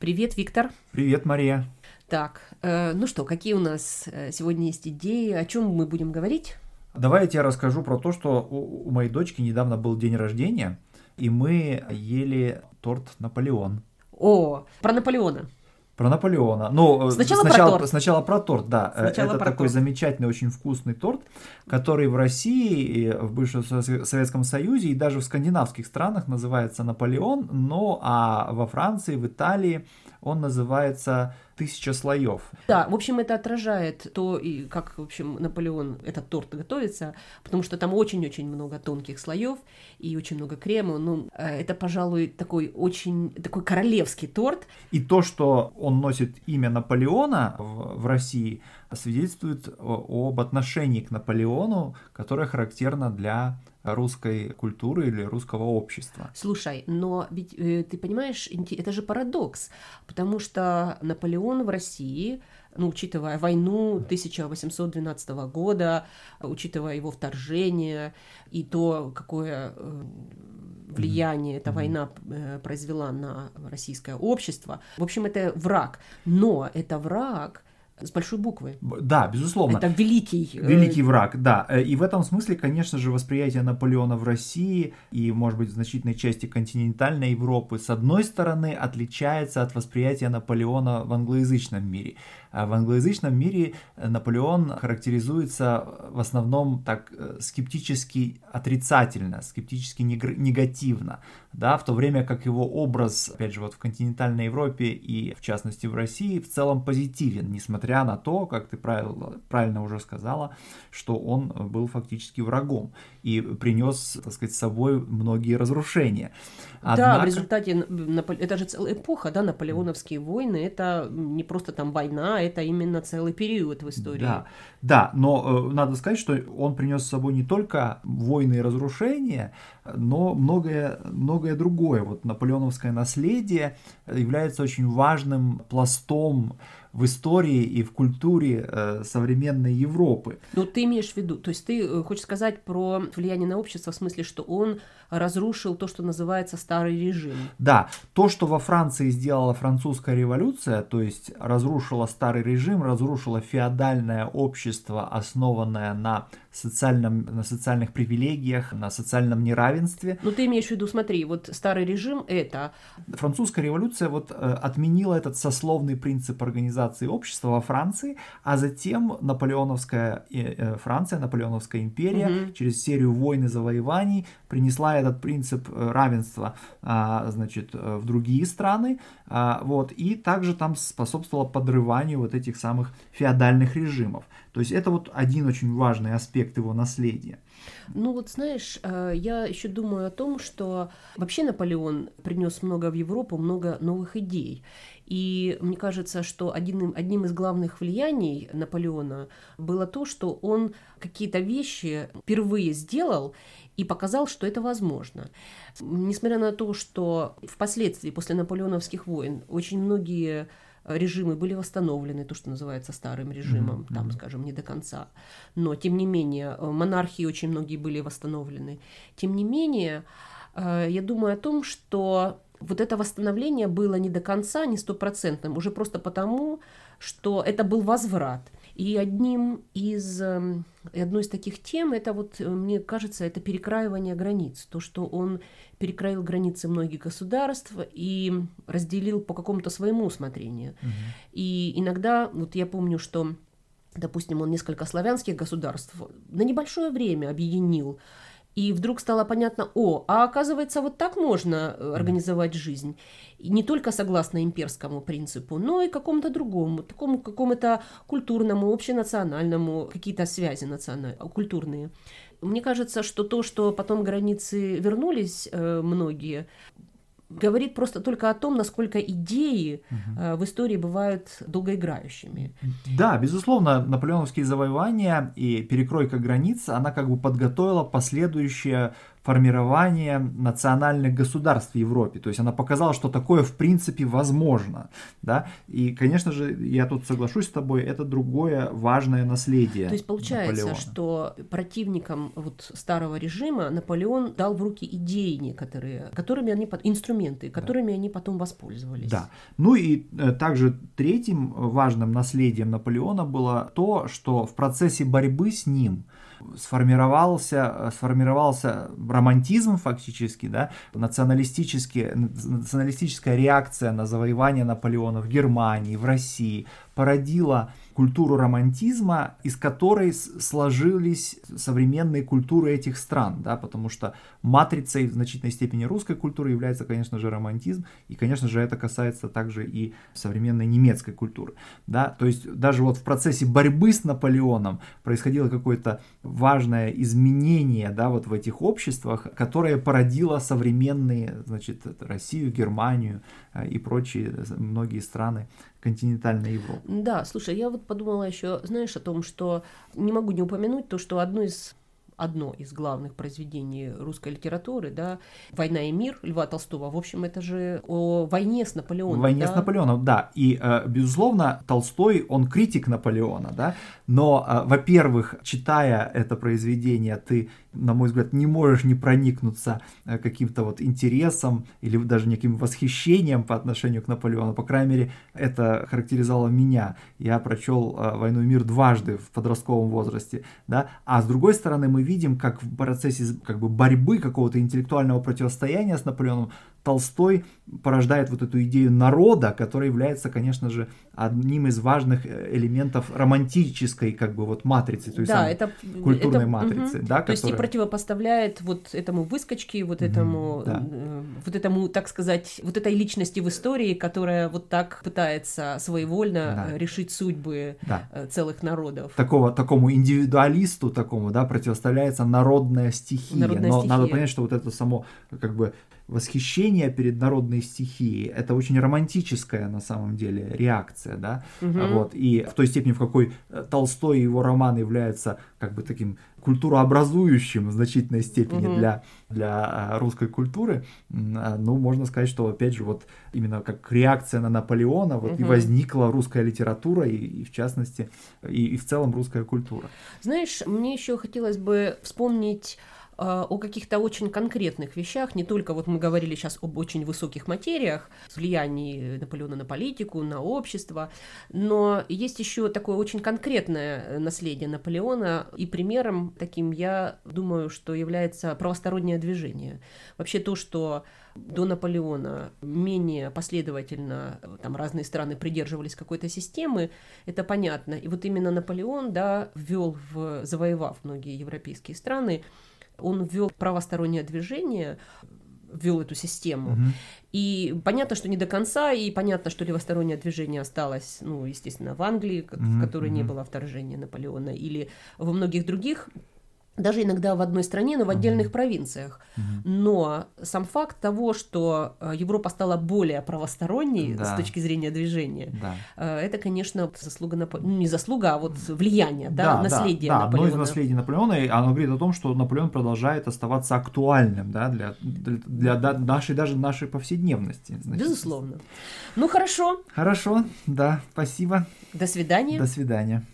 Привет, Виктор. Привет, Мария. Так, э, ну что, какие у нас э, сегодня есть идеи, о чем мы будем говорить? Давай я тебе расскажу про то, что у, у моей дочки недавно был день рождения, и мы ели торт Наполеон. О, про Наполеона. Про Наполеона. Ну, э, сначала, сначала про торт. Сначала про торт, да. Э, сначала Это про такой торт. замечательный, очень вкусный торт, который в России, в бывшем Со- Советском Союзе и даже в скандинавских странах называется Наполеон, но а во Франции, в Италии он называется «Тысяча слоев». Да, в общем, это отражает то, и как, в общем, Наполеон, этот торт готовится, потому что там очень-очень много тонких слоев и очень много крема. Ну, э, это, пожалуй, такой очень, такой королевский торт. И то, что он носит имя Наполеона в, в России, свидетельствует об отношении к Наполеону, которое характерно для русской культуры или русского общества. Слушай, но ведь э, ты понимаешь, это же парадокс, потому что Наполеон в России, ну, учитывая войну 1812 года, учитывая его вторжение и то, какое э, влияние эта Мгм. война э, произвела на российское общество, в общем, это враг. Но это враг с большой буквы. Да, безусловно. Это великий. э, Великий враг, да. Э, И в этом смысле, конечно же, восприятие Наполеона в России и, может быть, в значительной части континентальной Европы, с одной стороны, отличается от восприятия Наполеона в англоязычном мире. А в англоязычном мире э, Наполеон характеризуется в основном так э, скептически отрицательно, скептически негативно, да, в то время как его образ, опять же, вот в континентальной Европе и, в частности, в России, в целом позитивен, несмотря на то, как ты правильно, правильно уже сказала, что он был фактически врагом и принес, так сказать, с собой многие разрушения. Да, в Однако- результате это же целая эпоха, да, наполеоновские войны, это не просто там война, это именно целый период в истории. Да, да, но э, надо сказать, что он принес с собой не только войны и разрушения, но многое, многое другое. Вот наполеоновское наследие является очень важным пластом в истории и в культуре э, современной Европы. Ну, ты имеешь в виду, то есть ты э, хочешь сказать про влияние на общество в смысле, что он разрушил то, что называется старый режим. Да, то, что во Франции сделала французская революция, то есть разрушила старый режим, разрушила феодальное общество, основанное на, социальном, на социальных привилегиях, на социальном неравенстве. Ну, ты имеешь в виду, смотри, вот старый режим это, Французская революция вот э, отменила этот сословный принцип организации общества во Франции, а затем наполеоновская э, э, Франция, наполеоновская империя Мгм. через серию войн и завоеваний принесла этот принцип равенства, а, значит, в другие страны, а, вот, и также там способствовала подрыванию вот этих самых феодальных режимов. То есть это вот один очень важный аспект его наследия. Ну вот знаешь, э, я еще думаю о том, что вообще Наполеон принес много в Европу, много новых идей. И мне кажется, что один, одним из главных влияний Наполеона было то, что он какие-то вещи впервые сделал и показал, что это возможно. Несмотря на то, что впоследствии, после наполеоновских войн, очень многие режимы были восстановлены, то, что называется старым режимом, Мгм, там, скажем, не до конца. Но, тем не менее, э, монархии очень многие были восстановлены. Тем не менее, э, я думаю о том, что вот это восстановление было не до конца, не стопроцентным, уже просто потому, что это был возврат. И одним из, эм, одной из таких тем, это вот, э, мне кажется, это перекраивание границ. То, что он перекроил границы многих государств и разделил по какому-то своему усмотрению. И иногда, вот я помню, что, допустим, он несколько славянских государств на небольшое время объединил. И вдруг стало понятно, о, а оказывается, вот так можно э, организовать жизнь. И не только согласно имперскому принципу, но и какому-то другому, такому какому-то культурному, общенациональному, какие-то связи национальные, культурные. Мне кажется, что то, что потом границы вернулись э, многие, говорит просто только о том, насколько идеи э, в истории бывают долгоиграющими. Да, безусловно, наполеоновские завоевания и перекройка границ, она как бы подготовила последующее формирование национальных государств в Европе. То есть она показала, что такое в принципе возможно. Да? И, конечно же, я тут соглашусь с тобой, это другое важное наследие. То есть получается, Наполеона. что противникам вот старого режима Наполеон дал в руки идеи некоторые, которыми они, инструменты, которыми да. они потом воспользовались. Да. Ну и э, также третьим важным наследием Наполеона было то, что в процессе борьбы с ним сформировался, сформировался романтизм фактически, да, националистическая реакция на завоевание Наполеона в Германии, в России, породила культуру романтизма, из которой сложились современные культуры этих стран, да, потому что матрицей в значительной степени русской культуры является, конечно же, романтизм, и, конечно же, это касается также и современной немецкой культуры, да, то есть даже вот в процессе борьбы с Наполеоном происходило какое-то важное изменение, да, вот в этих обществах, которое породило современные, значит, Россию, Германию э, и прочие многие страны континентальной Европы. Да, слушай, я вот подумала еще, знаешь, о том, что не могу не упомянуть то, что одно из одно из главных произведений русской литературы, да, «Война и мир» Льва Толстого. В общем, это же о войне с Наполеоном. Войне да? с Наполеоном, да. И, э, безусловно, Толстой, он критик Наполеона, да. Но, э, во-первых, читая это произведение, ты на мой взгляд, не можешь не проникнуться э, каким-то вот интересом или даже неким восхищением по отношению к Наполеону. По крайней мере, это характеризовало меня. Я прочел «Войну и мир» дважды в подростковом возрасте, да. А с другой стороны, мы видим, как в процессе как бы борьбы какого-то интеллектуального противостояния с Наполеоном Толстой порождает вот эту идею народа, которая является, конечно же, одним из важных э, элементов романтической как бы вот матрицы, то есть да, это, культурной это, матрицы, угу. да, то которая... есть и противопоставляет вот этому выскочке, вот этому, да. Э, вот этому, так сказать, вот этой личности в истории, которая вот так пытается своевольно да. решить судьбы да. Э, целых народов. Такого такому индивидуалисту такому, да, противоставляется народная стихия, народная но стихия. надо понять, что вот это само как бы восхищение перед народной стихией, это очень романтическая на самом деле реакция, да, угу. вот, и в той степени, в какой э, Толстой и его роман являются как бы таким культурообразующим в значительной степени угу. для, для э, русской культуры, э, ну, можно сказать, что, опять же, вот именно как реакция на Наполеона вот угу. и возникла русская литература, и, и в частности, и, и в целом русская культура. Знаешь, мне еще хотелось бы вспомнить о каких-то очень конкретных вещах, не только вот мы говорили сейчас об очень высоких материях, влиянии Наполеона на политику, на общество, но есть еще такое очень конкретное наследие Наполеона, и примером таким я думаю, что является правостороннее движение. Вообще то, что до Наполеона менее последовательно там разные страны придерживались какой-то системы, это понятно. И вот именно Наполеон, да, ввел в, завоевав многие европейские страны, он ввел правостороннее движение, ввел эту систему. Угу. И понятно, что не до конца, и понятно, что левостороннее движение осталось, ну, естественно, в Англии, угу, в которой не было вторжения Наполеона, или во многих других даже иногда в одной стране, но в отдельных mm-hmm. провинциях. Mm-hmm. Но сам факт того, что э, Европа стала более правосторонней да. с точки зрения движения, да. Э, это, конечно, заслуга Нап... не заслуга, а вот влияние, да, да наследие да, да, Наполеона. Одно из наследий Наполеона, и оно говорит о том, что Наполеон продолжает оставаться актуальным, да, для, для, для нашей даже нашей повседневности. Значит. Безусловно. Ну хорошо. Хорошо, да, спасибо. До свидания. До свидания.